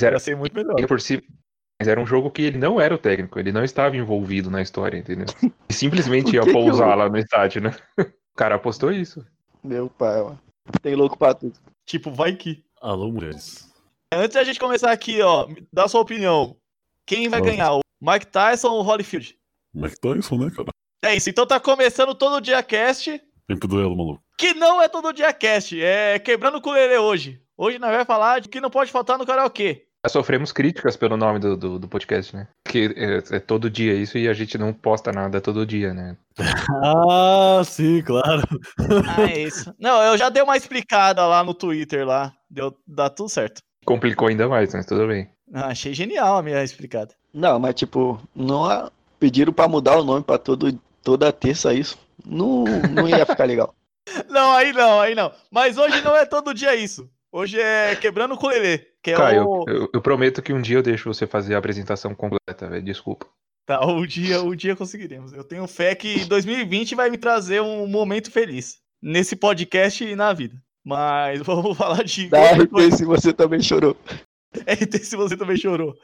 Mas era- ser muito melhor. E por si... Mas era um jogo que ele não era o técnico, ele não estava envolvido na história, entendeu? E simplesmente ia pousar eu- lá no estádio, né? O cara apostou isso. Meu pai, mano. Tem louco pra tudo. Tipo, vai que. Alô, mulheres. Antes da gente começar aqui, ó, dá sua opinião. Quem vai Nossa. ganhar, o Mike Tyson ou o Holyfield? Mike Tyson, né, cara? É isso, então tá começando todo dia cast, Tempo duelo, maluco. que não é todo dia cast, é quebrando o culelê hoje. Hoje nós vamos falar de que não pode faltar no karaokê. Já sofremos críticas pelo nome do, do, do podcast, né? Que é, é todo dia isso e a gente não posta nada todo dia, né? Ah, sim, claro. Ah, é isso. Não, eu já dei uma explicada lá no Twitter lá, deu, dá tudo certo. Complicou ainda mais, mas tudo bem. Ah, achei genial a minha explicada. Não, mas tipo, não há- pediram pra mudar o nome pra todo, toda terça isso. Não, não ia ficar legal. Não, aí não, aí não. Mas hoje não é todo dia isso. Hoje é quebrando o culelê, que é Caio, o... eu, eu prometo que um dia eu deixo você fazer a apresentação completa, velho. Desculpa. Tá, um dia, um dia conseguiremos. Eu tenho fé que 2020 vai me trazer um momento feliz nesse podcast e na vida. Mas vamos falar de Da RT se você também chorou. RT se você também chorou.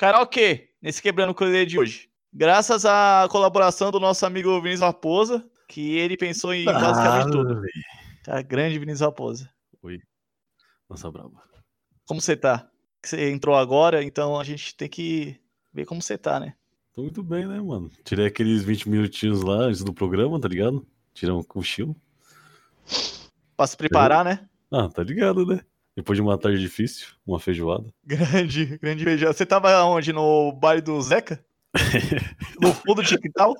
Karaokê, nesse quebrando o Cruzeiro de hoje. Graças à colaboração do nosso amigo Vinícius Raposa, que ele pensou em basicamente tudo. Tá, grande Vinícius Raposa. Nossa, braba. Como você tá? Você entrou agora, então a gente tem que ver como você tá, né? Tô muito bem, né, mano? Tirei aqueles 20 minutinhos lá antes do programa, tá ligado? Tirei um cochilo. Pra se preparar, né? Ah, tá ligado, né? Depois de uma tarde difícil, uma feijoada. Grande, grande beijão. Você tava onde? No baile do Zeca? No fundo de quintal?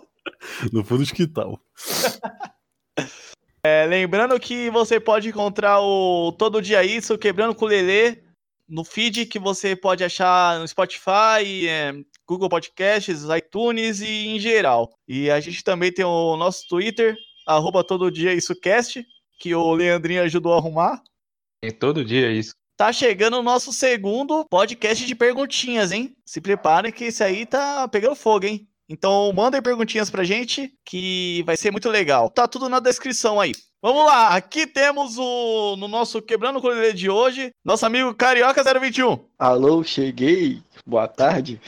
No fundo de que tal? É, lembrando que você pode encontrar o Todo Dia Isso, Quebrando com o Lelê, no feed que você pode achar no Spotify, é, Google Podcasts, iTunes e em geral. E a gente também tem o nosso Twitter, arroba Todo Dia Isso Cast, que o Leandrinho ajudou a arrumar. E todo dia é isso. Tá chegando o nosso segundo podcast de perguntinhas, hein? Se preparem que esse aí tá pegando fogo, hein? Então mandem perguntinhas pra gente que vai ser muito legal. Tá tudo na descrição aí. Vamos lá, aqui temos o no nosso Quebrando o Colher de hoje, nosso amigo Carioca 021. Alô, cheguei. Boa tarde.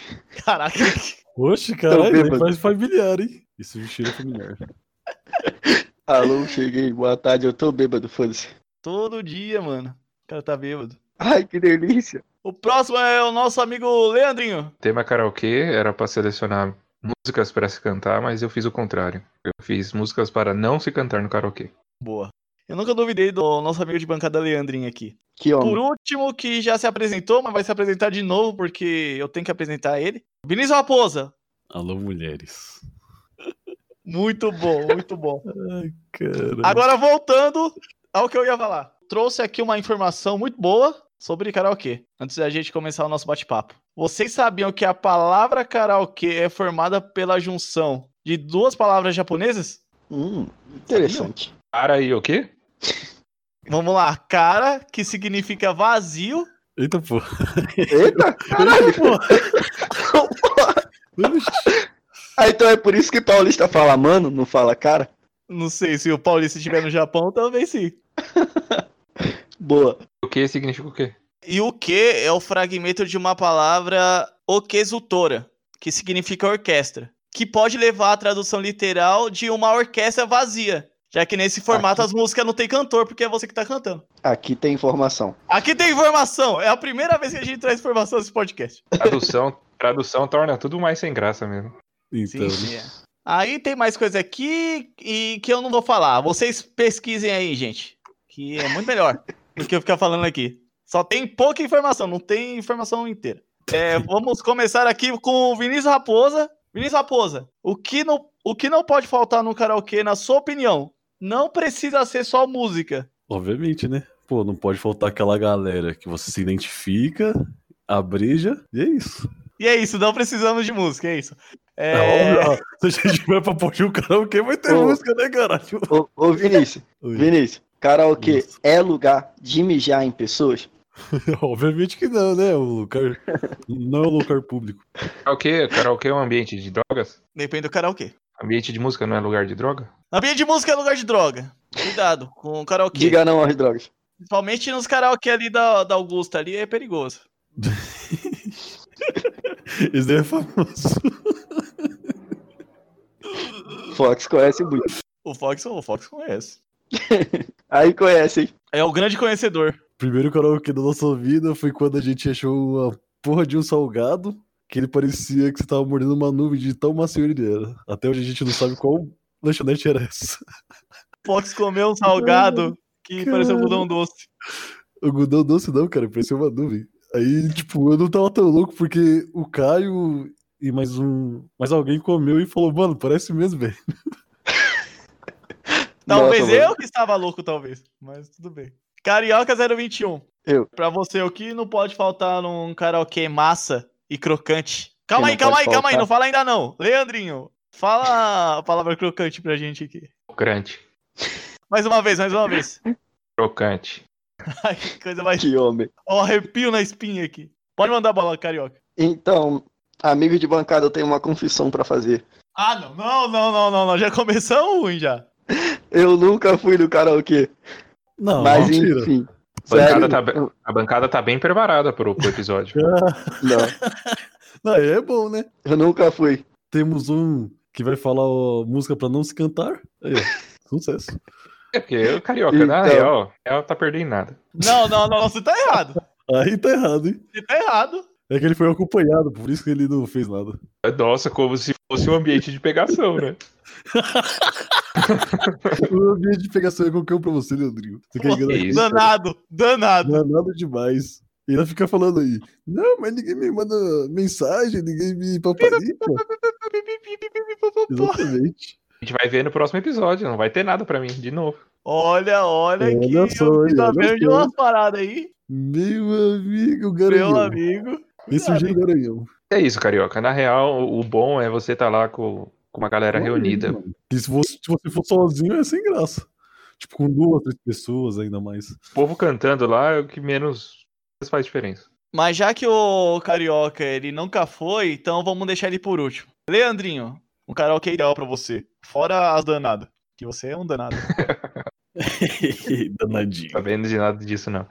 Caraca, Oxe, caralho, faz familiar, hein? Isso cheira familiar. Alô, cheguei. Boa tarde. Eu tô bêbado, foda-se. todo dia, mano. O cara tá bêbado. Ai, que delícia. O próximo é o nosso amigo Leandrinho. Tema karaokê era pra selecionar músicas para se cantar, mas eu fiz o contrário. Eu fiz músicas para não se cantar no karaokê. Boa. Eu nunca duvidei do nosso amigo de bancada Leandrinho aqui. Que homem. Por último, que já se apresentou, mas vai se apresentar de novo, porque eu tenho que apresentar ele. Vinícius Raposa. Alô, mulheres. Muito bom, muito bom. Ai, cara. Agora, voltando ao que eu ia falar. Trouxe aqui uma informação muito boa sobre karaokê, antes da gente começar o nosso bate-papo. Vocês sabiam que a palavra karaokê é formada pela junção de duas palavras japonesas? Hum, interessante. Para aí, o quê? Vamos lá. Cara, que significa vazio. Eita, pô. Eita, caralho. Oxi. ah, então é por isso que paulista fala mano, não fala cara? Não sei se o Paulista estiver no Japão, talvez sim. Boa. O que significa o quê? E o que é o fragmento de uma palavra oquesutora, que significa orquestra, que pode levar à tradução literal de uma orquestra vazia, já que nesse formato Aqui. as músicas não tem cantor, porque é você que tá cantando. Aqui tem informação. Aqui tem informação, é a primeira vez que a gente traz informação nesse podcast. Tradução, tradução torna tudo mais sem graça mesmo. Então, Sim, é. Aí tem mais coisa aqui e que eu não vou falar. Vocês pesquisem aí, gente, que é muito melhor do que eu ficar falando aqui. Só tem pouca informação, não tem informação inteira. É, vamos começar aqui com o Vinícius Raposa. Vinícius Raposa, o que, não, o que não pode faltar no karaokê, na sua opinião? Não precisa ser só música. obviamente, né? Pô, não pode faltar aquela galera que você se identifica, abrija, e é isso. E é isso, não precisamos de música, é isso. É, É se a gente tiver pra pôr o karaokê, vai ter Ô. música, né, caralho? Ô, ô Vinícius, Oi. Vinícius, karaokê é lugar de mijar em pessoas? Obviamente que não, né? O lugar. Não é um lugar público. Karaokê, karaokê é um ambiente de drogas? depende do karaokê. Ambiente de música não é lugar de droga? Ambiente de música é lugar de droga. Cuidado com o karaokê. Diga não às drogas. Principalmente nos karaokê ali da, da Augusta ali é perigoso. Esse daí é famoso. Fox conhece muito. O Fox, o Fox conhece. Aí conhece, hein? É o grande conhecedor. Primeiro karaokê da nossa vida foi quando a gente achou uma porra de um salgado que ele parecia que você tava mordendo uma nuvem de tão macio ele era. Até hoje a gente não sabe qual lanchonete era essa. Fox comeu um salgado que pareceu um algodão doce. O algodão doce não, cara, parecia uma nuvem. Aí, tipo, eu não tava tão louco porque o Caio e mais um. Mais alguém comeu e falou, mano, parece mesmo, velho. Talvez eu mano. que estava louco, talvez. Mas tudo bem. Carioca 021. Eu. Pra você, o que não pode faltar num karaokê massa e crocante? Calma Que aí, calma aí, pode calma aí. faltar? Não fala ainda não. Leandrinho, fala a palavra crocante pra gente aqui. Crocante. Mais uma vez, mais uma vez. Crocante. Ai, que coisa mais. Que homem. Ó, arrepio na espinha aqui. Pode mandar a bola, Carioca. Então, amigo de bancada, eu tenho uma confissão pra fazer. Ah, não, não, não, não, não, não. Já começamos ruim já. Eu nunca fui no karaokê. Não, mas mentira. enfim. A bancada, tá, a bancada tá bem preparada pro, pro episódio. não, Não, é bom, né? eu nunca fui. Temos um que vai falar ó, música pra não se cantar. Aí, ó, sucesso. É porque o carioca, na Então. real, ela tá perdendo nada. Não, não, não. Você tá errado. Aí tá errado, hein? Você tá errado. É que ele foi acompanhado, por isso que ele não fez nada. Nossa, como se fosse um ambiente de pegação, né? O ambiente de pegação é qualquer um pra você, Leandrinho. Você quer enganar? Danado, danado. Não é demais. E ela fica falando aí, não, mas ninguém me manda mensagem, ninguém me paparica. Exatamente. A gente vai ver no próximo episódio, não vai ter nada pra mim, de novo. Olha, olha, Olha que só, eu hein, tá de umas paradas aí, Meu amigo meu Garanhão. amigo. Esse é o Garanhão. É isso, carioca. Na real, o bom é você estar lá com, com uma galera Olha reunida. mano. E se você, se você for sozinho, é sem graça. Tipo, com duas, três pessoas ainda mais. O povo cantando lá é o que menos faz diferença. Mas já que o Carioca, ele nunca foi, então vamos deixar ele por último. Leandrinho, um karaokê ideal pra você. Fora as danadas. Que você é um danado. Danadinho. Sabendo de nada disso, não.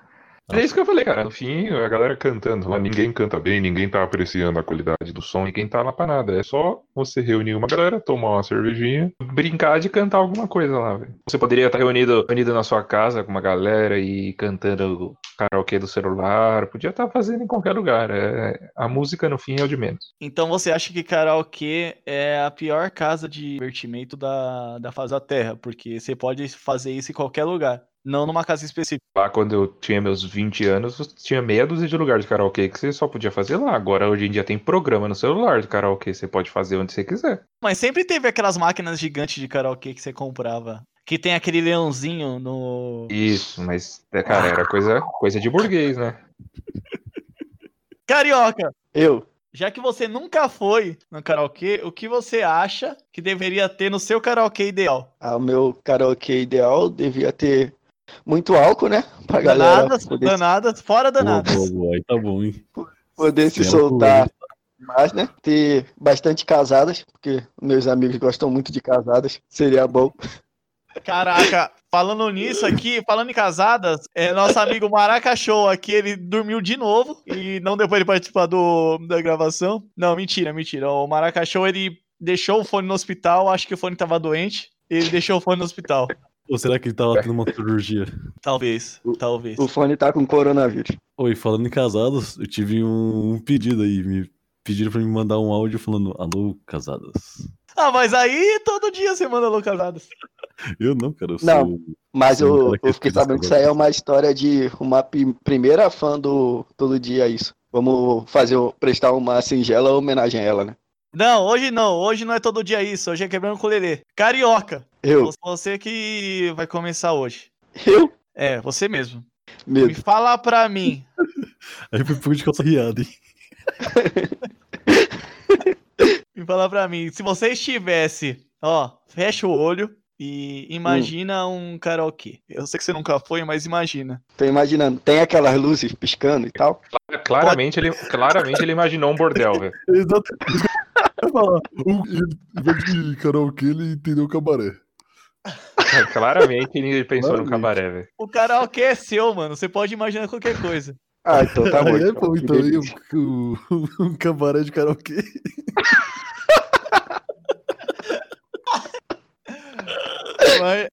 É isso que eu falei, cara. No fim, a galera cantando. lá, Ninguém canta bem, ninguém tá apreciando a qualidade do som, ninguém tá lá pra nada. É só você reunir uma galera, tomar uma cervejinha, brincar de cantar alguma coisa lá, velho. Você poderia estar reunido, reunido na sua casa com uma galera e cantando karaokê do celular. Podia estar fazendo em qualquer lugar. É, a música, no fim, é o de menos. Então você acha que karaokê é a pior casa de divertimento da, da face da Terra? Porque você pode fazer isso em qualquer lugar. Não numa casa específica. Lá quando eu tinha meus 20 anos, tinha meia dúzia de lugar de karaokê que você só podia fazer lá. Agora, hoje em dia, tem programa no celular de karaokê. Você pode fazer onde você quiser. Mas sempre teve aquelas máquinas gigantes de karaokê que você comprava. Que tem aquele leãozinho no. Isso, mas, é, cara, era coisa, coisa de burguês, né? Carioca! Eu, Já que você nunca foi no karaokê, o que você acha que deveria ter no seu karaokê ideal? ah, o meu karaokê ideal devia ter muito álcool, né? Pra galera Danadas, poder, danadas, fora Boa, danadas. boa, boa. Aí tá bom, hein? poder se soltar mais, né? Ter bastante casadas, porque meus amigos gostam muito de casadas. Seria bom. Caraca, falando nisso aqui, falando em casadas, é, nosso amigo Maraca Show aqui, ele dormiu de novo e não deu pra ele participar do, da gravação. Não, mentira, mentira. O Maraca Show, ele deixou o fone no hospital, acho que o fone tava doente, ele deixou o fone no hospital. Ou será que ele tava tendo uma cirurgia? Talvez, talvez. O fone tá com coronavírus. Oi, falando em casados, eu tive um, um pedido aí. Me pediram pra me mandar um áudio falando, alô, casadas. Ah, mas aí todo dia você manda alô casadas. Eu não, cara, eu Não. sou. Mas Sim, eu, eu fiquei sabendo que isso aí é uma história de uma primeira fã do Todo Dia Isso. Vamos fazer, o- prestar uma singela homenagem a ela, né? Não, hoje não, hoje não é todo dia isso, hoje é quebrando com o Lelê. Carioca, Eu, você que vai começar hoje. eu É, você mesmo. Me mesmo. fala pra mim, Aí foi pouco de calça riada, hein? me fala pra mim, se você estivesse, ó, fecha o olho e imagina um karaokê. Eu sei que você nunca foi, mas imagina. Tô imaginando. Tem aquelas luzes piscando e tal. Claramente, ele, claramente ele imaginou um bordel, velho. Exato. Eu falar, o- ele- em vez de karaokê, ele entendeu cabaré. Claramente ele pensou no Claramente. cabaré, velho. O karaokê é seu, mano, você pode imaginar qualquer coisa. Ah, então tá bom. Aí é então. bom, então aí o, o, um cabaré de karaokê. Mas-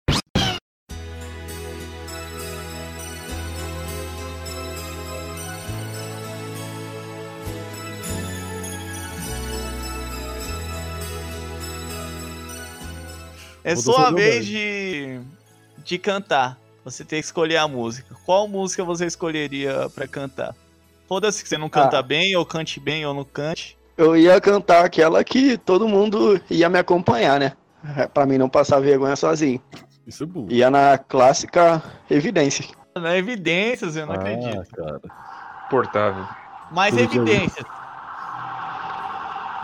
É sua vez de, de cantar. Você tem que escolher a música. Qual música você escolheria pra cantar? Foda-se que você não canta Ah. bem, ou cante bem, ou não cante. Eu ia cantar aquela que todo mundo ia me acompanhar, né? É, Pra mim não passar vergonha sozinho. Isso é bom. Ia na clássica Evidência. Na evidências, eu não acredito. Ah, cara. Portável. Mais tudo evidências.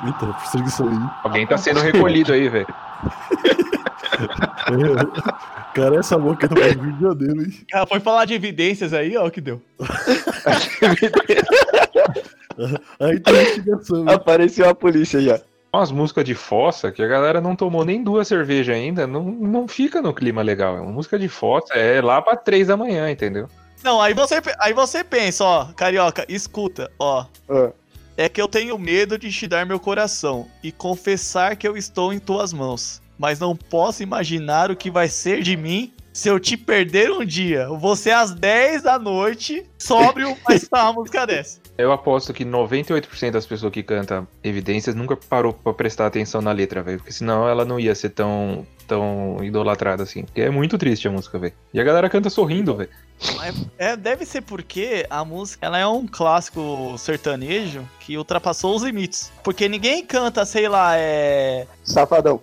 Eita, persegue isso aí. Alguém tá sendo recolhido aí, velho. Cara, essa boca tá fazendo Rio de Janeiro, hein? Cara, foi falar de evidências aí, ó, o que deu. Aí tem investigação, hein? Apareceu a polícia já. Umas músicas de fossa que a galera não tomou nem duas cervejas ainda, não, não fica no clima legal. É uma música de fossa, é lá pra três da manhã, entendeu? Não, aí você, aí você pensa, ó, carioca, escuta, ó. Ah. É que eu tenho medo de te dar meu coração e confessar que eu estou em tuas mãos. Mas não posso imaginar o que vai ser de mim se eu te perder um dia. Você às 10 da noite, sóbrio, vai escutar uma música dessa. Eu aposto que 98% das pessoas que cantam Evidências nunca parou pra prestar atenção na letra, velho. Porque senão ela não ia ser tão, tão idolatrada assim. Porque é muito triste a música, velho. E a galera canta sorrindo, velho. É, deve ser porque a música ela é um clássico sertanejo que ultrapassou os limites. Porque ninguém canta, sei lá, é. Safadão.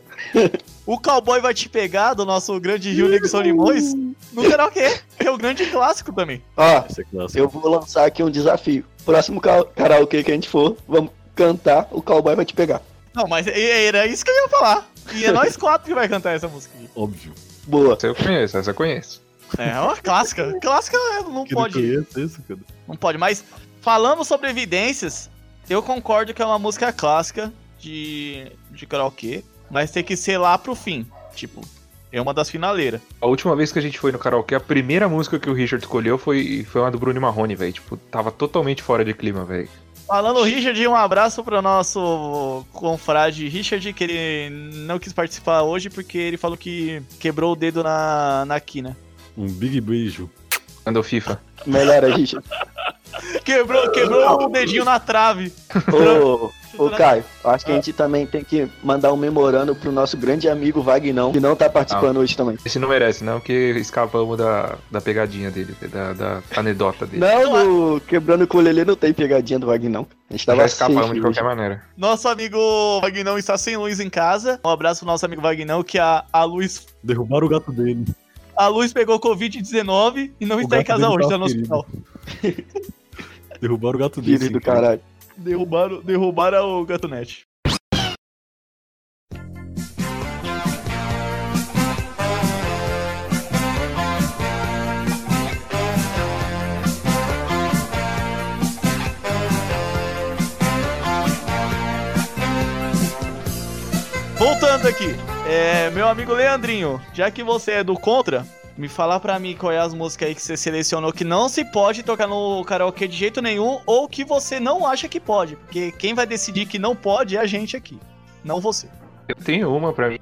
O cowboy vai te pegar do nosso grande Rio Negro Limões no karaokê, que é o grande clássico também. Ó, Essa é eu vou lançar aqui um desafio. Próximo karaokê que a gente for, vamos cantar, o cowboy vai te pegar. Não, mas era isso que eu ia falar. E é nós quatro que vai cantar essa música aqui. Óbvio. Boa. Essa eu conheço, essa eu conheço. É uma clássica. Clássica não Que não pode. conhece isso, cara. Não pode. Mas falando sobre evidências, eu concordo que é uma música clássica de, de karaokê, mas tem que ser lá pro fim. Tipo, é uma das finaleiras. A última vez que a gente foi no karaokê, a primeira música que o Richard escolheu foi, foi uma do Bruno Marrone, velho. Tipo, tava totalmente fora de clima, velho. Falando Richard, um abraço pro nosso confrade Richard, que ele não quis participar hoje porque ele falou que quebrou o dedo na, na quina. Um big beijo. Andou FIFA. Melhora, Richard. Quebrou, quebrou o dedinho na trave. Ô, ô Caio, acho que a gente também tem que mandar um memorando pro nosso grande amigo Vagnão, que não tá participando hoje também. Esse não merece, não, porque escapamos da, da pegadinha dele, da, da anedota dele. Não, no Quebrando o Ukulele não tem pegadinha do Vagnão. A gente tava Já escapamos safe de hoje. qualquer maneira. Nosso amigo Vagnão está sem luz em casa. Um abraço pro nosso amigo Vagnão, que a, a luz Derrubaram o gato dele. A Luz pegou Covid-19 e não O está em casa dele hoje, tá tá no hospital. Derrubaram o gato dele. Filho do sem querer. caralho. Derrubaram, derrubaram o Gatonete. Voltando aqui, é, meu amigo Leandrinho, já que você é do Contra, me fala pra mim qual é as músicas aí que você selecionou que não se pode tocar no karaokê de jeito nenhum ou que você não acha que pode, porque quem vai decidir que não pode é a gente aqui, não você. Eu tenho uma pra mim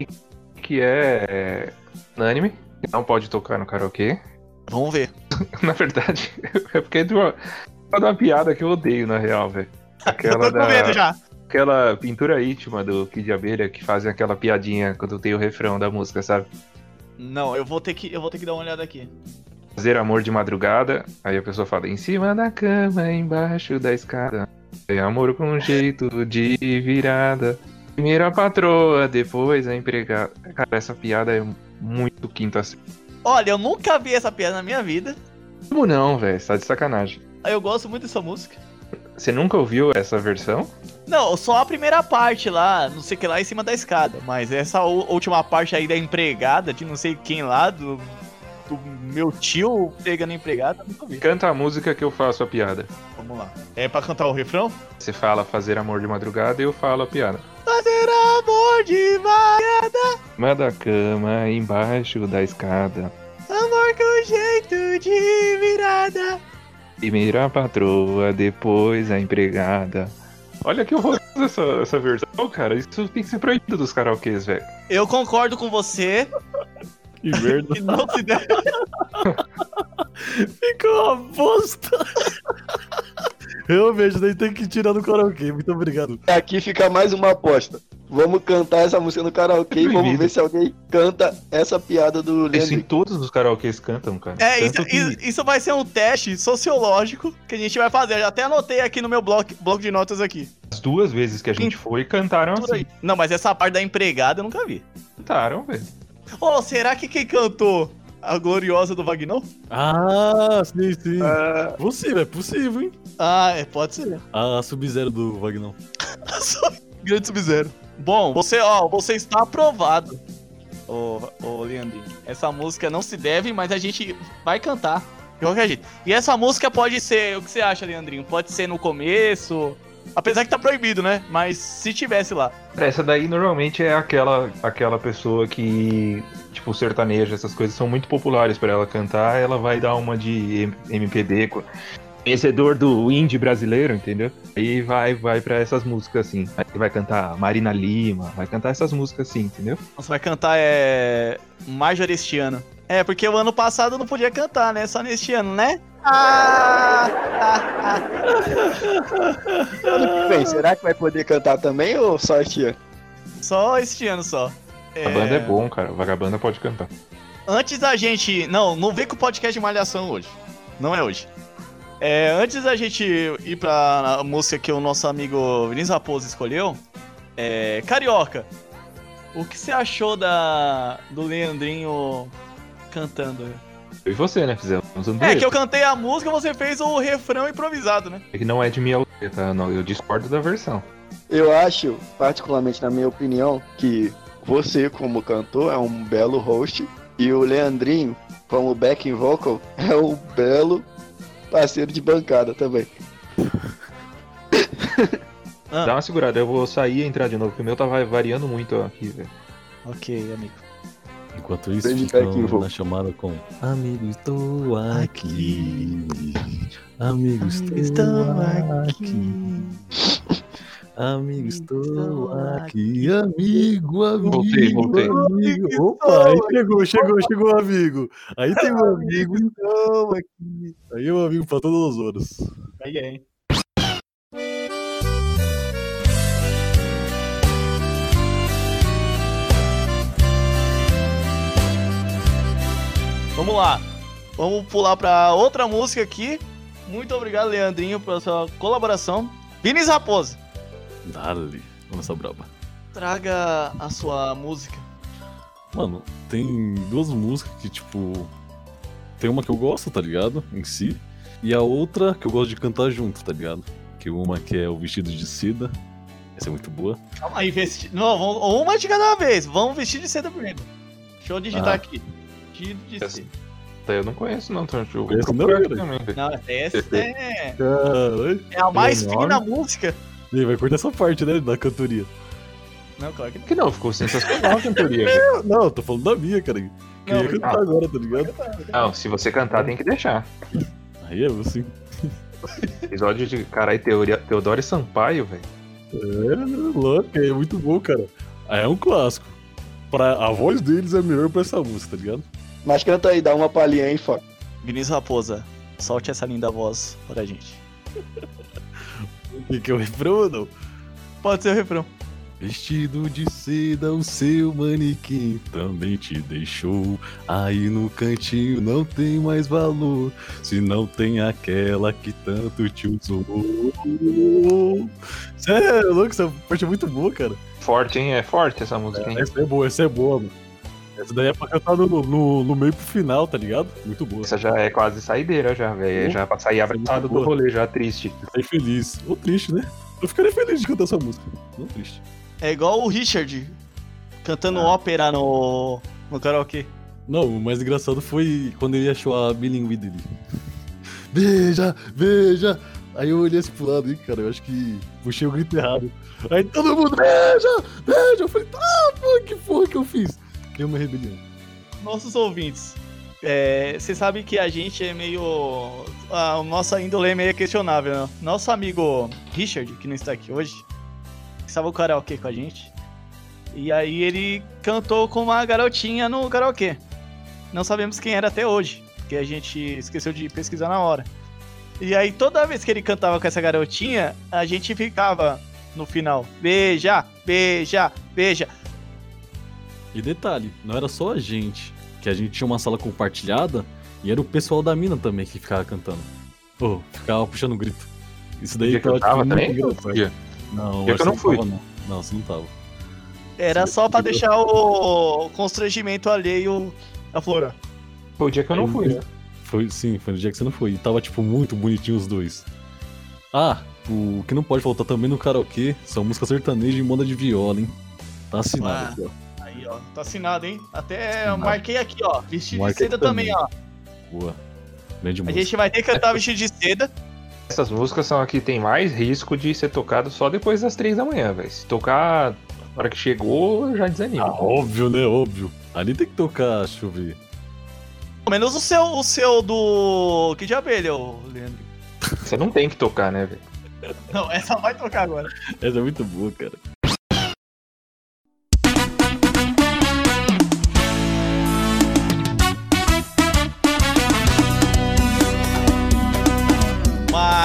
que é unânime, que não pode tocar no karaokê. Vamos ver. Na verdade, é porque é de uma, é de uma piada que eu odeio, na real, velho. Eu Aquela tô com medo da, já. aquela pintura íntima do Kid Abelha que fazem aquela piadinha quando tem o refrão da música, sabe? Não, eu vou ter que eu vou ter que dar uma olhada aqui. Fazer amor de madrugada, aí a pessoa fala, em cima da cama, embaixo da escada. Tem amor com jeito de virada. Primeiro a patroa, depois a empregada. Cara, essa piada é muito quinta série. Olha, eu nunca vi essa piada na minha vida. Como não, velho? Você tá de sacanagem. Eu gosto muito dessa música. Você nunca ouviu essa versão? Não, só a primeira parte lá, não sei o que lá, em cima da escada. Mas essa última parte aí da empregada, de não sei quem lá, do, do meu tio pegando empregada, nunca vi. Canta a música que eu faço a piada. Vamos lá. É pra cantar o refrão? Você fala fazer amor de madrugada e eu falo a piada. Fazer amor de madrugada, Cima da cama, embaixo da escada. amor com jeito de virada. Primeiro a patroa, depois a empregada. Olha que horroroso essa, essa versão, cara. Isso tem que ser proibido dos karaokês, velho. Eu concordo com você Que merda. que não se deve. Ficou uma bosta. Realmente, daí tem que tirar do karaokê. Muito obrigado. Aqui fica mais uma aposta. Vamos cantar essa música no karaokê e vamos ver se alguém canta essa piada do Isso em Leandro. todos os karaokês cantam, cara. É, isso, que- isso- vai ser um teste sociológico que a gente vai fazer. Eu já até anotei aqui no meu bloco, bloco de notas aqui. As duas vezes que a gente foi, cantaram assim. Não, mas essa parte da empregada eu nunca vi. Cantaram, velho. Ô, será que quem cantou a gloriosa do Vagnão? Ah, sim, sim. Ah, Possível, é possível, hein? Ah, é, pode ser. A Sub-Zero do Vagnão. Grande Sub-Zero. Bom, você, ó, você está aprovado. Ô, ô, Leandrinho. Essa música não se deve, mas a gente vai cantar. De qualquer jeito. E essa música pode ser. O que você acha, Leandrinho? Pode ser no começo. Apesar que tá proibido, né? Mas se tivesse lá. Essa daí normalmente é aquela, aquela pessoa que, tipo, sertaneja, essas coisas são muito populares pra ela cantar, ela vai dar uma de MPB, co- conhecedor do indie brasileiro, entendeu? Aí vai, vai pra essas músicas assim. Aí vai cantar Marina Lima, vai cantar essas músicas assim, entendeu? Você vai cantar é. Major este ano. É, porque o ano passado não podia cantar, né? Só neste ano, né? Ah, ano que vem, será que vai poder cantar também ou só este ano? Só este ano só. A banda é bom, cara. Vagabanda pode cantar. Antes da gente. Não, não vem com o podcast de Malhação hoje. Não é hoje. É, antes da gente ir pra música que o nosso amigo Vinícius Raposo escolheu, é, Carioca, o que você achou da do Leandrinho cantando? Eu e você, né? Fizemos um É dueto. que eu cantei a música, você fez o refrão improvisado, né? É que não é de minha autoria, tá? Não, eu discordo da versão. Eu acho, particularmente na minha opinião, que você, como cantor, é um belo host e o Leandrinho, como backing vocal, é um belo parceiro de bancada também. Ah. Dá uma segurada, eu vou sair e entrar de novo, porque o meu tá va- variando muito aqui, velho. Ok, amigo. Enquanto isso, ficam backing vocal. na chamada com Amigo, estou aqui. Amigo, estou, Estou aqui. Amigo, estou aqui. Amigo, amigo. Voltei, voltei. Amigo. Opa, aí chegou, chegou, chegou o amigo. Aí tem um amigo, então, aqui. Aí é um amigo pra todas as horas. Aí é. Vamos lá. Vamos pular pra outra música aqui. Muito obrigado, Leandrinho, pela sua colaboração. Vinícius Raposo, Dale, vamos essa braba. traga a sua música. Mano, tem duas músicas que, tipo. Tem uma que eu gosto, tá ligado? Em si. E a outra que eu gosto de cantar junto, tá ligado? Que uma que é o vestido de seda. Essa é muito boa. Calma aí, vesti... Não, vamos, uma de cada vez. Vamos vestir de seda primeiro. Deixa eu digitar Ah. aqui. Vestido de Essa- seda. Eu não conheço, não, então eu vou Conhece não, também, velho. Não, essa é, Caralho. é a mais Pelo fina nome. música. E aí, vai cortar essa parte, né? Da cantoria. Não, claro que não. Que não, ficou sensacional a cantoria. Não, eu tô falando da minha, cara. Que eu Não, ia cantar ah. agora, tá ligado? Não, se você cantar, tem que deixar. Aí é assim. Episódio de, caralho, teoria, Teodoro e Sampaio, velho. É, lógico, é muito bom, cara. É um clássico. Pra, a voz deles é melhor pra essa música, tá ligado? Mas canta aí, dá uma palhinha aí, Foca. Vinícius Raposa, solte essa linda voz pra gente. O que, que é o refrão ou não? Pode ser o refrão. Vestido de seda, o seu manequim também te deixou. Aí no cantinho não tem mais valor. Se não tem aquela que tanto te usou. Sério, louco, essa parte é muito boa, cara. Forte, hein? É forte essa música, hein? Essa é boa, essa é boa, mano. Essa daí é pra cantar no, no, no meio pro final, tá ligado? Muito boa. Essa já é quase saideira, já, velho. É Já pra sair abraçado do boa. rolê, já triste. Fiquei feliz. Ou triste, né? Eu ficaria feliz de cantar essa música. Não triste. É igual o Richard cantando Ah. ópera no, no karaokê. Não, o mais engraçado foi quando ele achou a bilingüe dele. Veja, veja! Aí eu olhei assim pro lado e, cara, eu acho que puxei o grito errado. Aí todo mundo, veja, veja! Eu falei, tá, pô, que porra que eu fiz? Deu uma rebelião. Nossos ouvintes, É, você sabe que a gente é meio. A nossa índole é meio questionável, né? Nosso amigo Richard, que não está aqui hoje, estava o karaokê com a gente. E aí ele cantou com uma garotinha no karaokê. Não sabemos quem era até hoje, porque a gente esqueceu de pesquisar na hora. E aí toda vez que ele cantava com essa garotinha, a gente ficava no final: beija, beija, beija. E detalhe, não era só a gente, que a gente tinha uma sala compartilhada e era o pessoal da mina também que ficava cantando. Pô, ficava puxando grito. Isso daí que eu tava muito também? engraçado. Dia. Não, que eu não você fui. tava, não. Não, você não tava. Era só pra deixar o constrangimento alheio a Flora. Foi o dia que eu não fui, né? Foi, sim, foi no dia que você não foi. E tava, tipo, muito bonitinho os dois. Ah, o que não pode faltar também no karaokê são música sertaneja e moda de viola, hein? Tá assinado Ah. Aí, ó, tá assinado, hein? Até eu marquei aqui, ó. Vestido de Marquei seda também. também, ó. Boa. Grande A música. gente vai ter que cantar vestido de seda. Essas músicas são aqui, tem mais risco de ser tocado só depois das três da manhã, velho. Se tocar na hora que chegou, já Ah, desanima. óbvio, né? Óbvio. Ali tem que tocar, deixa eu ver. Pelo menos o seu, o seu do. Que de abelha, ô Leandro? Você não tem que tocar, né, velho? Não, essa vai tocar agora. Essa é muito boa, cara.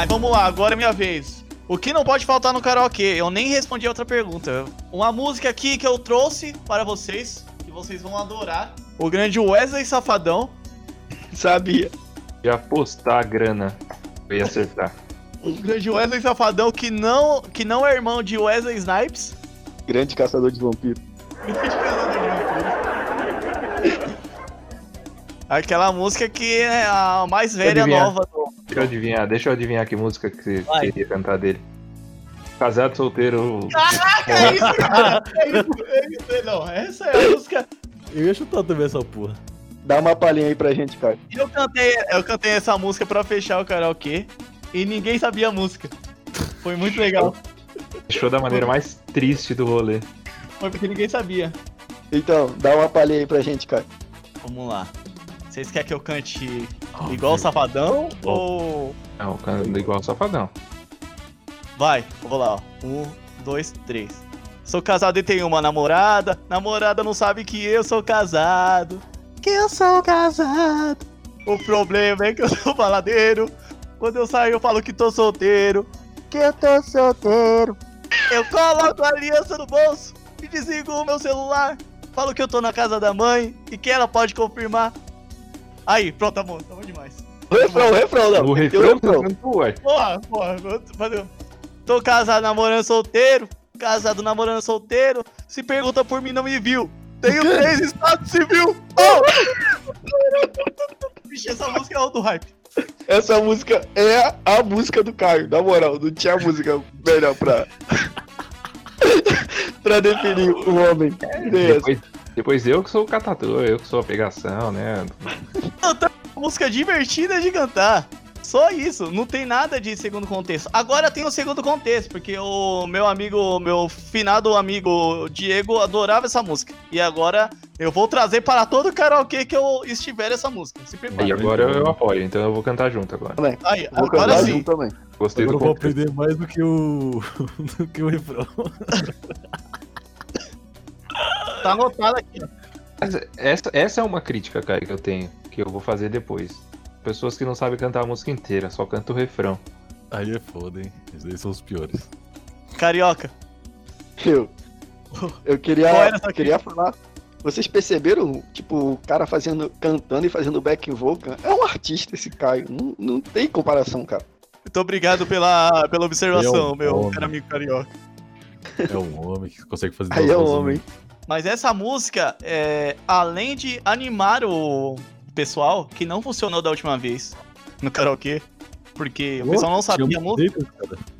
Vamos lá, agora é minha vez. O que não pode faltar no karaokê? Eu nem respondi a outra pergunta. Uma música aqui que eu trouxe para vocês, que vocês vão adorar. O grande Wesley Safadão. Sabia. E apostar a grana, eu ia acertar. O grande Wesley Safadão que não, que não é irmão de Wesley Snipes. Grande caçador de vampiro. Aquela música que é a mais velha nova do. Deixa eu adivinhar, deixa eu adivinhar que música que você Vai. queria cantar dele. Casado, solteiro. É isso, cara! É isso, é isso. Não, essa é a música. Eu ia chutar também essa porra. Dá uma palhinha aí pra gente, cara. Eu cantei, eu cantei essa música pra fechar o karaokê e ninguém sabia a música. Foi muito legal. Deixou da maneira mais triste do rolê. Foi porque ninguém sabia. Então, dá uma palhinha aí pra gente, cara. Vamos lá. Vocês querem que eu cante igual o Safadão ou. Não, cantando igual o Safadão. Vai, vou lá, ó. Um, dois, três. Sou casado e tenho uma namorada. Namorada não sabe que eu sou casado. Que eu sou casado. O problema é que eu sou baladeiro. Quando eu saio, eu falo que tô solteiro. Que eu tô solteiro. Eu coloco a aliança no bolso e desligo o meu celular. Falo que eu tô na casa da mãe e que ela pode confirmar. Aí, pronto, amor, tá bom demais. O refrão, o refrão, não. o refrão tá cantando, ué. Porra, porra, eu- valeu. Tô casado, namorando solteiro. Casado, namorando solteiro. Se pergunta por mim, não me viu. Tenho três estados civil. Oh! Vixe, essa música é o do hype. Essa música é a música do Caio, na moral. Não tinha música melhor pra. pra definir o homem. essa. Depois, depois eu que sou o catador, eu que sou a pegação, né? Música divertida de cantar. Só isso, não tem nada de segundo contexto. Agora tem o segundo contexto, porque o meu amigo, meu finado amigo Diego adorava essa música. E agora eu vou trazer para todo karaokê que eu estiver essa música. Se E agora eu, eu apoio, então eu vou cantar junto agora. Também. Aí, Vou agora sim. junto também. Gostei Agora do eu vou aprender mais do que o. do que o refrão. Tá anotado aqui. Essa, essa é uma crítica, cara, que eu tenho, que eu vou fazer depois. Pessoas que não sabem cantar a música inteira, só canta o refrão. Aí é foda, hein? Esses aí são os piores. Carioca. Eu. Eu queria, essa queria falar. Vocês perceberam, tipo, o cara fazendo, cantando e fazendo back vocal? É um artista esse Caio. Não, não tem comparação, cara. Muito obrigado pela, pela observação, É um meu homem. caro amigo carioca. É um homem que consegue fazer Aí é um homem. Mas essa música, é, além de animar o pessoal, que não funcionou da última vez no karaokê, porque o pessoal não sabia a música.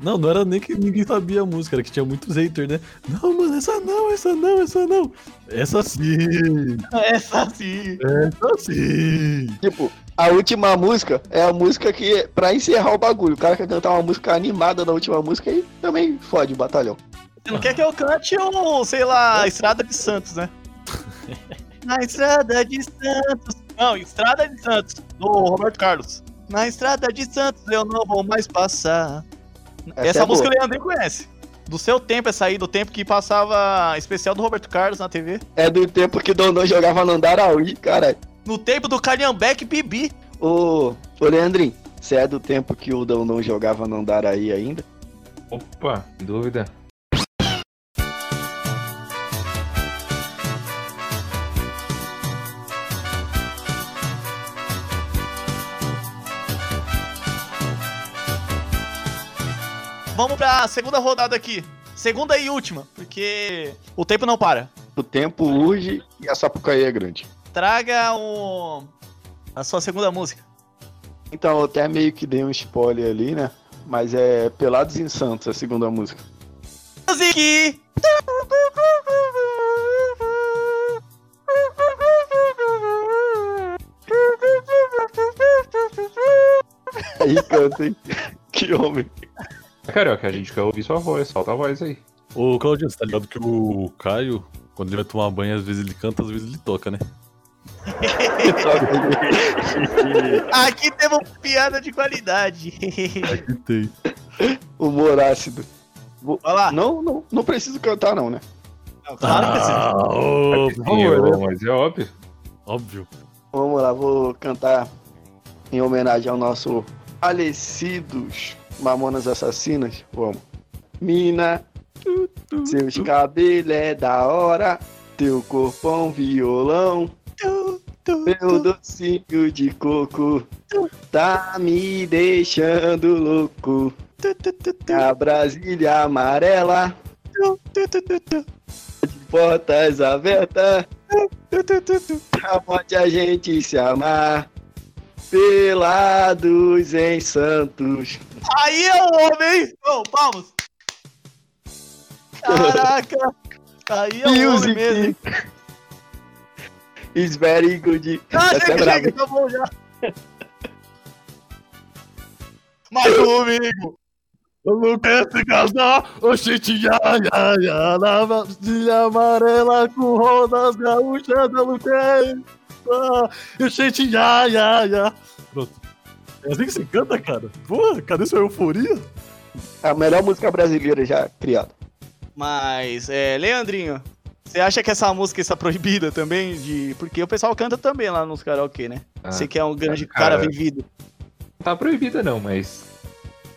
Não, não era nem que ninguém sabia a música, era que tinha muitos haters, né? Não, mano, essa não, essa não, essa não. Essa sim, Essa sim. essa sim. Tipo, a última música é a música que é pra encerrar o bagulho. O cara quer cantar uma música animada da última música e também fode o batalhão. Você não quer que eu cante o, sei lá, Estrada de Santos, né? Na Estrada de Santos, Não, Estrada de Santos, do Roberto Carlos. Na Estrada de Santos eu não vou mais passar. Essa Essa, é música boa. o Leandrinho conhece. Do seu tempo, essa aí, do tempo que passava especial do Roberto Carlos na TV. É do tempo que Dondon jogava no Andaraui, cara. No tempo do Calhambeque Bibi. Ô, ô Leandrinho, você é do tempo que o Dondon jogava no Andaraí ainda? Opa, dúvida. Vamos pra segunda rodada aqui. Segunda e última, porque o tempo não para. O tempo urge e a Sapucaí é grande. Traga o... a sua segunda música. Então, eu até meio que dei um spoiler ali, né? Mas é Pelados em Santos, a segunda música. Music! Aí canta, hein? que homem. Carioca, a gente quer ouvir sua voz, solta a voz aí. Ô, Claudio, você tá ligado que o Caio, quando ele vai tomar banho, às vezes ele canta, às vezes ele toca, né? Aqui temos piada de qualidade. Aqui tem. Humor ácido. Olha lá. Não, não, não preciso cantar, não, né? Não, claro que precisa. Ah, ô, por Sim, favor, ó, né? mas é óbvio. Óbvio. Vamos lá, vou cantar em homenagem ao nosso falecidos Mamonas Assassinas. Vamos. Mina, seus cabelos é da hora, teu corpão violão, meu docinho de coco, tá me deixando louco. A Brasília amarela, de portas abertas, Pode a gente se amar pelados em Santos. Aí é o homem! Ô, palmas! Caraca! Aí é o homem mesmo. is very good. Ah, Essa é chega, brava. chega, tá bom já. Mais um amigo! Eu não quero se casar, oxente, ya, ya, ya, na amarela com rodas gaúchas da Luquem. Ah, oxente, ya, ya, ya. Pronto. É assim que você canta, cara? Porra, cadê sua euforia? A melhor música brasileira já criada. Mas, é, Leandrinho, você acha que essa música está proibida também? De... Porque o pessoal canta também lá nos karaokê, né? Ah, Você que é um grande cara, cara. vivido. Não tá proibida não, mas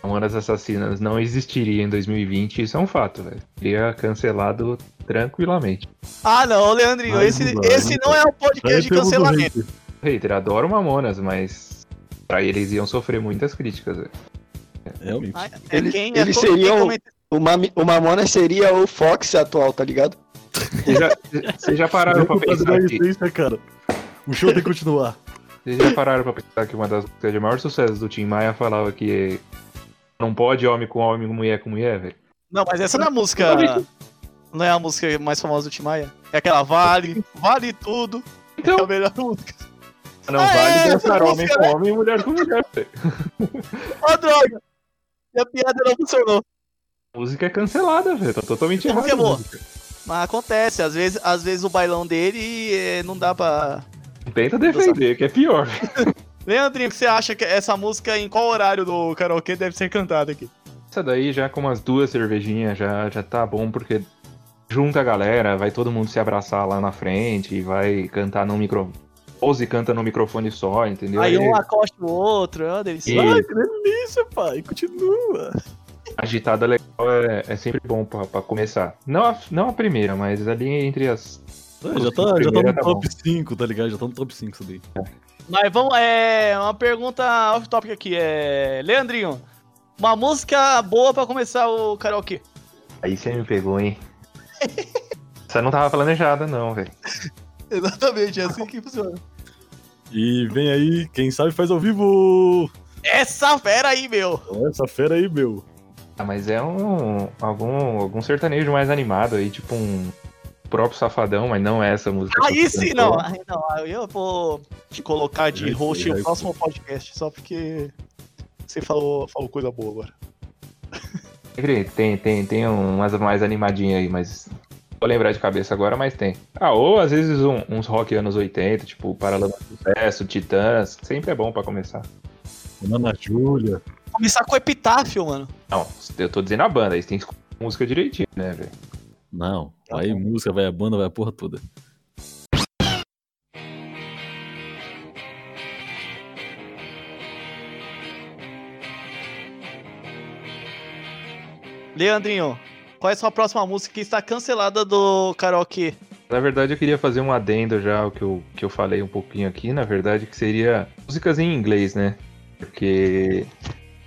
Mamonas Assassinas não existiria em 2020, isso é um fato, velho. Seria cancelado tranquilamente. Ah, não, Leandrinho, Ai, esse, não, esse não é um Aí podcast de o cancelamento. hater. Hater, adoro Mamonas, mas pra eles iam sofrer muitas críticas, velho. Realmente. Ah, é Eles- quem eles todo- quem seriam- O, Mami, o Mamona seria o Fox atual, tá ligado? Vocês já, já pararam pra pensar que, essência, cara. O show tem que continuar. vocês já pararam pra pensar que uma das músicas de maior sucesso do Tim Maia falava que não pode homem com homem, mulher com mulher, velho? Não, mas essa não é a música. Não é a música mais famosa do Tim Maia? É aquela Vale, Vale Tudo. É Então, a melhor música. não Ah, vale é, dançar homem música, com homem e mulher com mulher, velho. Ó, droga! E a piada não funcionou. A música é cancelada, velho. Tá totalmente errado. é. Mas acontece, às vezes, às vezes o bailão dele eh, não dá pra. Tenta defender, que é pior. Leandrinho, o que você acha que essa música em qual horário do karaokê deve ser cantada aqui? Essa daí já com umas duas cervejinhas já, já tá bom, porque junta a galera, vai todo mundo se abraçar lá na frente e vai cantar no micro. Pose canta no microfone só, entendeu? Aí um acosta o outro, ó, delícia. E- Ai, que delícia, pai. Continua. agitada legal é, é sempre bom pra, pra começar. Não a, não a primeira, mas ali entre as. Ah, já, tá, já tá Primeira no tá top 5, tá ligado? Já tá no top 5 isso daí. Mas vamos, é uma pergunta off-topic aqui. É, Leandrinho, uma música boa pra começar o karaokê. Aí você me pegou, hein? Você não tava planejada, não, velho. Exatamente, é assim que funciona. E vem aí, quem sabe faz ao vivo. Essa fera aí, meu. Essa fera aí, meu. Ah, mas é um. algum, algum sertanejo mais animado aí, tipo um próprio safadão, mas não é essa música. Aí sim, não. Aí não, aí eu vou te colocar de Aí host sim, no próximo podcast, só porque você falou, falou coisa boa agora. Sempre Tem, tem, tem umas mais animadinhas aí, mas Vou lembrar de cabeça agora, mas tem. Ah, ou às vezes um- uns rock anos 80, tipo Paralamas do Sucesso, Titãs. Sempre é bom pra começar. Ana Júlia. Começar com epitáfio, mano. Não, eu tô dizendo a banda, eles têm que escutar a música direitinho, né, velho? Não, aí música, vai a banda, vai a porra toda. Leandrinho, qual é a sua próxima música que está cancelada do karaokê? Na verdade, eu queria fazer um adendo já ao que eu, que eu falei um pouquinho aqui, na verdade, que seria músicas em inglês, né? Porque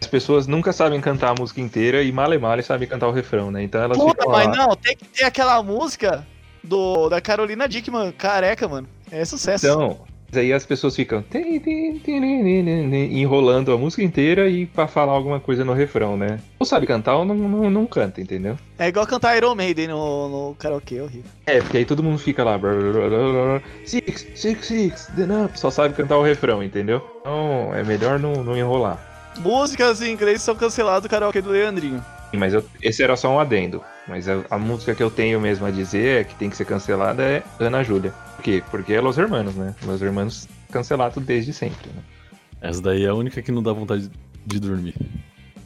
as pessoas nunca sabem cantar a música inteira e male male sabem cantar o refrão, né? Então elas Puta, mas lá. não, tem que ter aquela música do, da Carolina Dickman, careca, mano. É sucesso. Então, aí as pessoas ficam enrolando a música inteira e pra falar alguma coisa no refrão, né? Ou sabe cantar ou não, não, não canta, entendeu? É igual cantar Iron Maiden no, no karaokê, é horrível. É, porque aí todo mundo fica lá. Six, six, six, then up. Só sabe cantar o refrão, entendeu? Então é melhor não, não enrolar. Músicas em inglês são canceladas do karaokê do Leandrinho. Mas eu- esse era só um adendo. Mas a, a música que eu tenho mesmo a dizer é que tem que ser cancelada é Ana Júlia. Por quê? Porque é Los Hermanos, né? Los Hermanos cancelado desde sempre, né? Essa daí é a única que não dá vontade de dormir.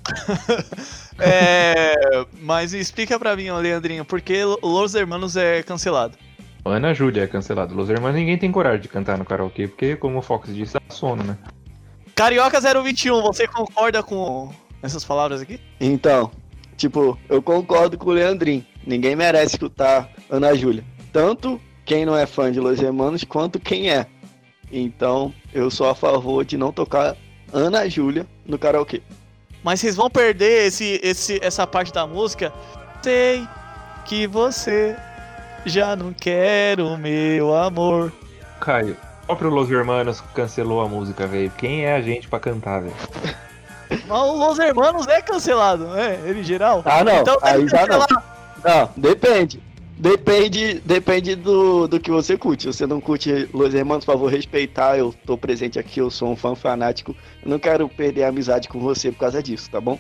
É, mas explica pra mim, Leandrinho, por que Los Hermanos é cancelado? Ana Júlia é cancelado. Los Hermanos ninguém tem coragem de cantar no karaokê, porque, como o Fox disse, dá sono, né? Carioca 021, você concorda com essas palavras aqui? Então, tipo, eu concordo com o Leandrinho. Ninguém merece escutar Ana Júlia. Tanto quem não é fã de Los Hermanos, quanto quem é. Então, eu sou a favor de não tocar Ana Júlia no karaokê. Mas vocês vão perder esse, esse, essa parte da música. Sei que você já não quer o meu amor. Caio, o próprio Los Hermanos cancelou a música, velho. Quem é a gente pra cantar, velho? Mas o Los Hermanos é cancelado, né? Ele em geral. Ah, não. Então aí que já não. cancelar. Não, depende. Depende, depende do, do que você curte. Se você não curte Los Hermanos, por favor, respeitar. Eu tô presente aqui, eu sou um fã fanático. Eu não quero perder a amizade com você por causa disso, tá bom?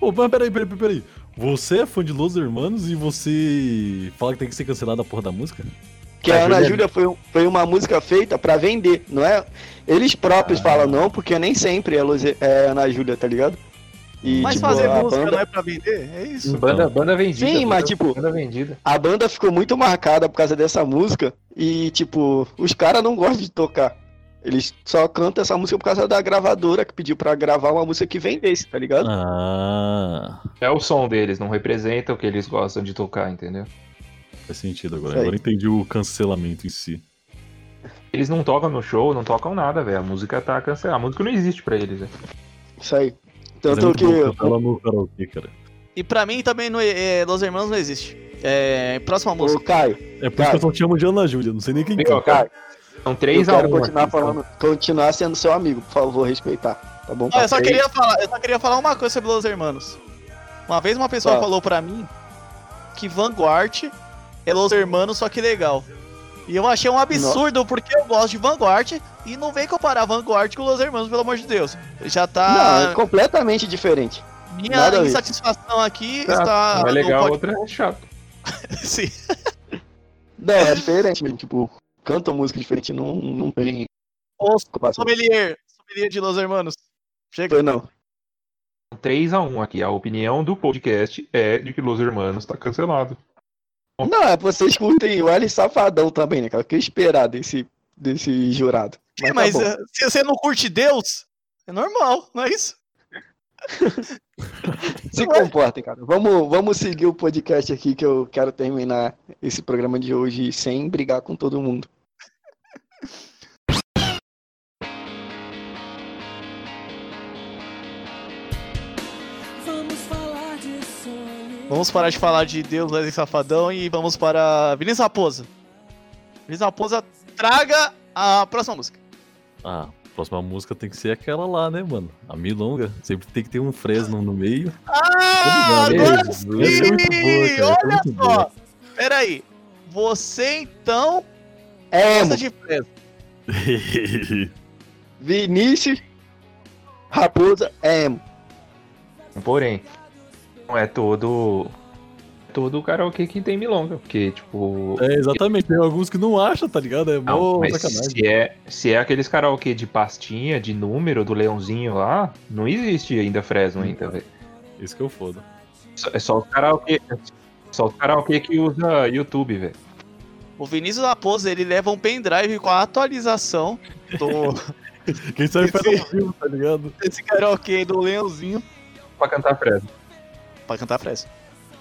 Ô, mas peraí, peraí, peraí, peraí. Você é fã de Los Hermanos e você fala que tem que ser cancelada a porra da música? Que A a Ana Júlia- foi, foi uma música feita pra vender, não é? Eles próprios falam não, porque nem sempre é, Los, é Ana Júlia, tá ligado? E, Mas tipo, fazer a música banda, não é pra vender? É isso. Banda, banda vendida. Sim, mas, banda- tipo- Banda vendida. a banda ficou muito marcada por causa dessa música. E, tipo, os caras não gostam de tocar. Eles só cantam essa música por causa da gravadora que pediu pra gravar uma música que vendesse, tá ligado? Ah, É o som deles, não representa o que eles gostam de tocar, entendeu? Faz sentido agora. Agora eu entendi o cancelamento em si. Eles não tocam no show, não tocam nada, velho. A música tá cancelada. A música não existe pra eles, velho. Isso aí. É Tanto que. lá no karaokê, cara. E pra mim também não é, é, Los Hermanos não existe. É, próxima Ô, música. Caio, É por isso que eu só te chamo de Ana Júlia, não sei nem quem Viu, canta. cara? São eu 3 a 1 quero continuar aqui, falando, continuar sendo seu amigo, por favor, respeitar, tá bom? Olha, eu só Três. queria falar, eu só queria falar uma coisa sobre Los Hermanos. Uma vez uma pessoa Ah. falou pra mim que Vanguard é Los Hermanos, só que legal. E eu achei um absurdo porque eu gosto de Vanguard e não vem comparar Vanguard com Los Hermanos, pelo amor de Deus. Já Não, tá. é completamente diferente. minha nada insatisfação aqui Tá, está. uma é legal, outra é chato. Sim. Não, é diferente mesmo. Tipo, canta música diferente, não, não tem Ô, sommelier. Sommelier de Los Hermanos. Chega. Foi não. 3 a 1 aqui. A opinião do podcast é de que Los Hermanos tá cancelado. Não, é vocês curtem o L Safadão também, né, cara? O que esperar desse, desse jurado? É, tá mas eh, se você não curte Deus, é normal, não é isso? Se comportem, cara. Vamos, vamos seguir o podcast aqui que eu quero terminar esse programa de hoje sem brigar com todo mundo. Vamos parar de falar de Deus, Wesley Safadão e vamos para Vinícius Raposa. Vinícius Raposa, traga a próxima música. Ah, a próxima música tem que ser aquela lá, né, mano? A Milonga. Sempre tem que ter um Fresno no meio. Ah, agora sim! é boa, é Olha muito só! boa. Pera aí. Você então É, gosta de Fresno. Vinícius Raposa é emo. Porém, não é todo todo karaokê que tem milonga. Porque, tipo. É, exatamente. Tem alguns que não acham, tá ligado? É Não, sacanagem. se é, se é aqueles karaokê de pastinha, de número, do leãozinho lá, não existe ainda Fresno ainda, velho. Isso que eu foda. Só- É só os karaokê. Só os karaokê que usa YouTube, velho. O Vinícius Raposo, ele leva um pendrive com a atualização do, Quem sabe faz Esse- ao vivo, tá ligado? desse karaokê do Leãozinho Pra cantar Fresno. Pra cantar fresa.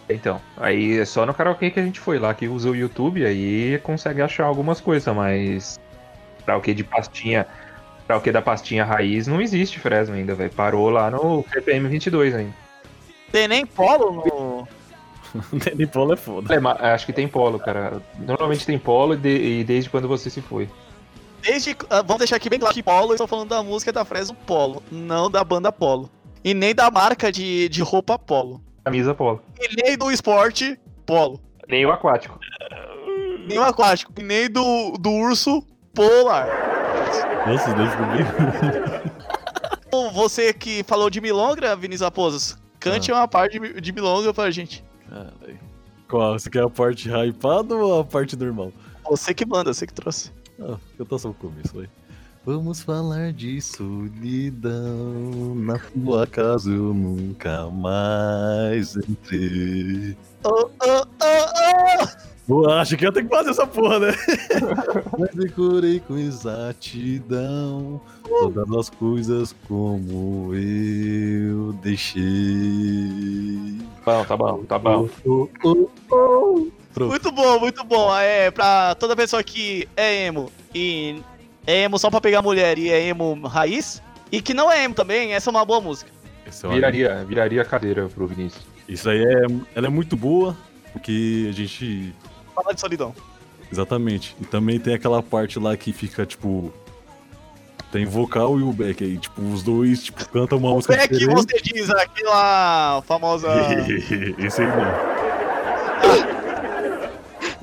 Então, aí é só no karaokê que a gente foi lá, que usa o YouTube, aí consegue achar algumas coisas, mas karaokê de pastinha, karaokê da pastinha raiz não existe Fresno ainda, velho. Parou lá no CPM 22 ainda. Tem nem polo no. Nem polo é foda. É, acho que tem polo, cara. Normalmente tem polo e, de- e desde quando você se foi. Desde. ah, Vamos deixar aqui bem claro que Polo, eu estou falando da música da Fresno Polo, não da banda Polo. E nem da marca de, de roupa Polo. Camisa polo. E nem do esporte Polo. Nem o aquático. Nem o aquático. E nem do, do urso polar. Nossa, Deus comigo. Você que falou de Milongra, Vinícius Raposos, cante uma parte de, de Milonga pra gente. Caralho. Qual? Você quer a parte hypada ou a parte normal? Você que manda, você que trouxe. Ah, eu tô só no começo, vai. Vamos falar de solidão. Na sua casa eu nunca mais entrei. Oh, oh, oh, oh. Eu acho que eu tenho que fazer essa porra, né? Mas decorei com exatidão todas as coisas como eu deixei. Bom, tá bom, tá bom. Oh, oh, oh. Pronto. Muito bom, muito bom. É, pra toda pessoa que é emo e é emo só pra pegar mulher e é emo raiz, e que não é emo também, essa é uma boa música. É uma- Viraria, viraria a cadeira pro Vinícius. Isso aí é, ela é muito boa, porque a gente. Fala de solidão. Exatamente. E também tem aquela parte lá que fica, tipo. Tem vocal e o back aí, tipo, os dois, tipo, cantam uma música Como é que diferente. você diz aquela famosa. Esse aí não.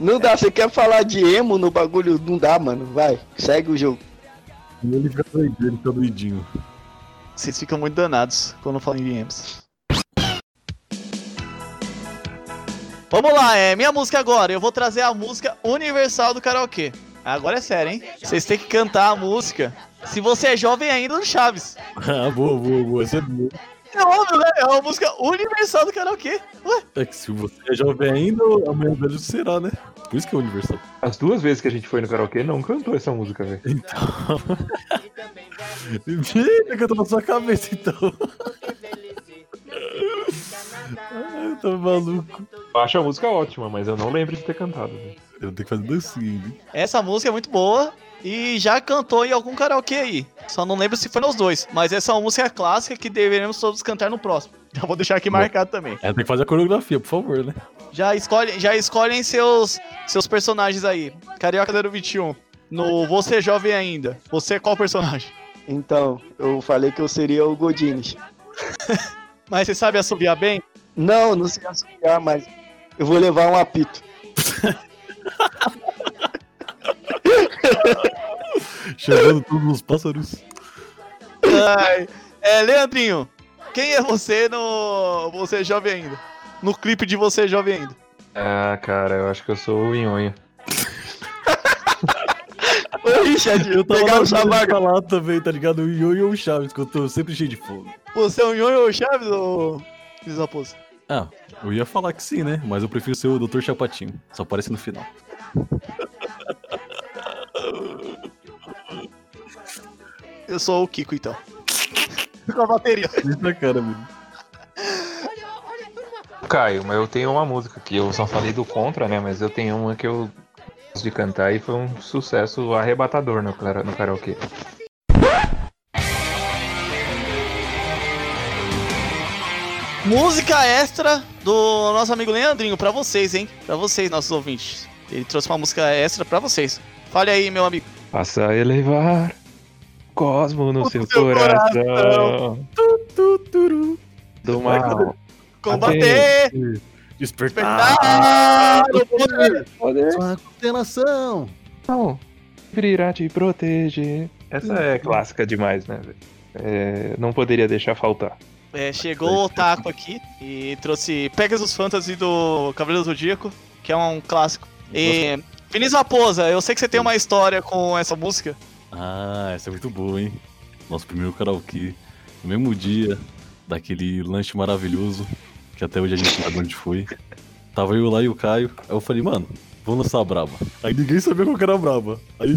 Não dá, você quer falar de emo no bagulho? Não dá, mano. Vai, segue o jogo. Ele fica doidinho, ele fica doidinho. Vocês ficam muito danados quando falam em emos. Vamos lá, é minha música agora. Eu vou trazer a música universal do karaokê. Agora é sério, hein? Vocês têm que cantar a música. Se você é jovem ainda no Chaves. Ah, boa, boa, boa. Essa é boa. É óbvio, né? É uma música universal do karaokê. Ué, É que se você é jovem ainda, amanhã velho será, né? Por isso que é universal. As duas vezes que a gente foi no karaokê, não cantou essa música, velho. Então. Fica cantando na sua cabeça, então. Ai, eu tô maluco. Eu acho a música ótima, mas eu não lembro de ter cantado. velho. Eu tenho que fazer dancinha, hein? essa música é muito boa e já cantou em algum karaokê aí. Só não lembro se foi nos dois. Mas essa é uma música clássica que deveremos todos cantar no próximo. Já vou deixar aqui marcado também. É, tem que fazer a coreografia, por favor, né? Já escolhem, já escolhem seus, seus personagens aí. Carioca 021. No Você é Jovem Ainda. Você é qual personagem? Então, eu falei que eu seria o Godines. Mas você sabe assobiar bem? Não, não sei associar, mas eu vou levar um apito. Chamando todos os pássaros. Ai, é, Leandrinho, quem é você no Você é Jovem Ainda? No clipe de Você é Jovem Ainda. Ah, cara, eu acho que eu sou o Inhonho. Ô, Richard, Eu tava pegaram na sua vaga. falar também, tá ligado? O Io e o Chaves, que eu tô sempre cheio de fogo. Você é o Nhonho ou Chaves ou Raposo? Ah, eu ia falar que sim, né? Mas eu prefiro ser o Dr. Chapatinho. Só aparece no final. Eu sou o Kiko, então. Com a bateria. Isso na cara, mano. Caio, mas eu tenho uma música que eu só falei do contra, né? Mas eu tenho uma que eu gosto de cantar e foi um sucesso arrebatador no, kara- no karaokê. Música extra do nosso amigo Leandrinho, pra vocês, hein? Pra vocês, nossos ouvintes. Ele trouxe uma música extra pra vocês. Fale aí, meu amigo. Passa a elevar cosmo no O seu, seu coração. coração. Tu, turu. Do mal. Combater! Despertar! Despertar! o poder! Poder Sua condenação! não virá te proteger. Essa é clássica demais, né, velho? É, não poderia deixar faltar. É, chegou o Otaku aqui e trouxe Pegasus Fantasy do Cavaleiro do Zodíaco, que é um clássico. E Vinícius Raposa, eu sei que você tem uma história com essa música. Ah, essa é muito boa, hein? Nosso primeiro karaokê. No mesmo dia daquele lanche maravilhoso, que até hoje a gente sabe onde foi. Tava eu lá e o Caio. Aí eu falei, mano, vamos lançar a braba. Aí ninguém sabia qual era a braba. Aí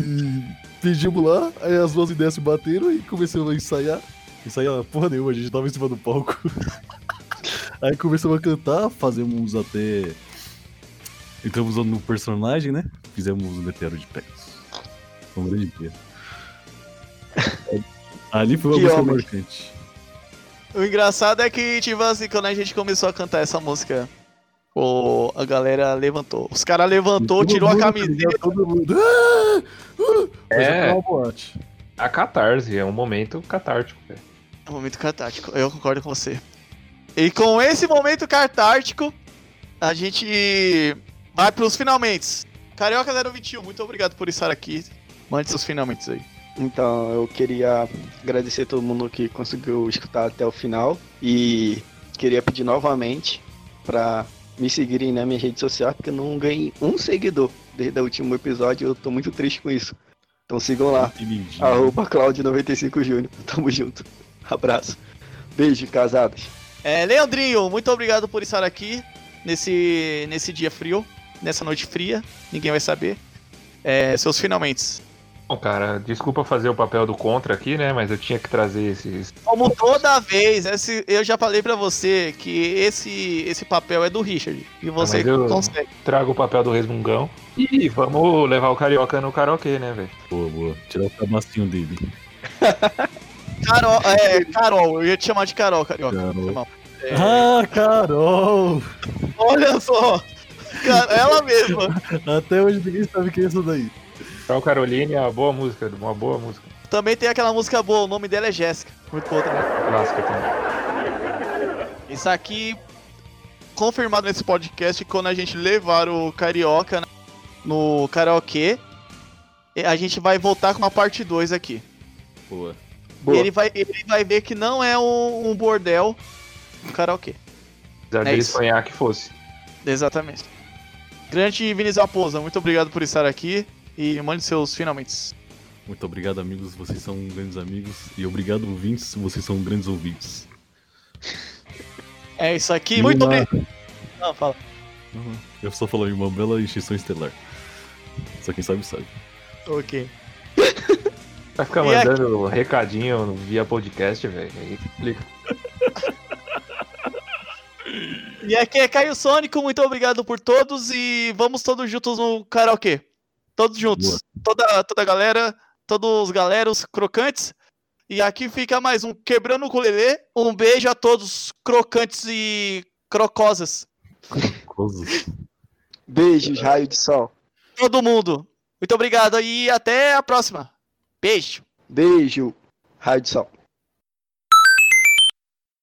pedimos lá, aí as duas ideias se bateram e começamos a ensaiar. Ensaiar porra nenhuma, a gente tava em cima do palco. aí começamos a cantar, fazemos até. Entramos no personagem, né? Fizemos o meteoro de Pegasus. Foi um grande dia. Ali foi uma Que música homem. marcante. O engraçado é que, tipo assim, quando a gente começou a cantar essa música, o, a galera levantou. Os caras levantou, Todo tirou a mundo, camiseta. tá Todo mundo. Ah! Ah! Foi É. boate. A catarse é um momento catártico, velho. É um momento catártico, eu concordo com você. E com esse momento catártico, a gente vai pros finalmente. Carioca 021, muito obrigado por estar aqui. Mande seus finalmente aí. Então, eu queria agradecer a todo mundo que conseguiu escutar até o final e queria pedir novamente pra me seguirem na minha rede social, porque eu não ganhei um seguidor desde o último episódio, eu tô muito triste com isso. Então sigam lá, arroba Claudio95Júnior. Tamo junto. Abraço. Beijo, casadas. É, Leandrinho, muito obrigado por estar aqui nesse, nesse dia frio, nessa noite fria, ninguém vai saber. É, seus finalmente. Bom, cara, desculpa fazer o papel do contra aqui, né? Mas eu tinha que trazer esses. Como toda vez, esse- eu já falei pra você que esse, esse papel é do Richard. E você mas eu- consegue. Trago o papel do resmungão. E vamos levar o carioca no karaokê, né, velho? Boa, boa. Tirar o cabacinho dele. Carol, é, Carol, eu ia te chamar de Carol, Carioca. Carol. Mal. É, Ah, Carol! olha só! Cara, ela mesma. Até hoje ninguém sabe quem é essa daí. Carol Caroline é uma boa música, uma boa música. Também tem aquela música boa, o nome dela é Jéssica. Muito boa também. Clássica também. Isso aqui, confirmado nesse podcast, quando a gente levar o Carioca no karaokê, e a gente vai voltar com uma parte 2 aqui. Boa. Boa. E ele vai, ele vai ver que não é um, um bordel um karaokê. Apesar É dele isso. sonhar que fosse. Exatamente. Grande Vinícius Raposa, muito obrigado por estar aqui e mande seus finalmente. Muito obrigado, amigos. Vocês são grandes amigos. E obrigado, ouvintes. Vocês são grandes ouvintes. É isso aqui, E muito uma- obrigado. Não, fala. Uhum. Eu só falei uma bela extinção estelar. Só quem sabe, sabe. Ok. Vai ficar E aqui- mandando recadinho via podcast, velho. Aí explica. E aqui é Caio Sônico, muito obrigado por todos e vamos todos juntos no karaokê. Todos juntos. Boa. Toda, toda a galera, todos os galeros crocantes. E aqui fica mais um Quebrando o Ukulele. Um beijo a todos crocantes e crocosas. Coisas. Beijos, raio de sol. Todo mundo. Muito obrigado e até a próxima. Beijo. Beijo, raio de sol.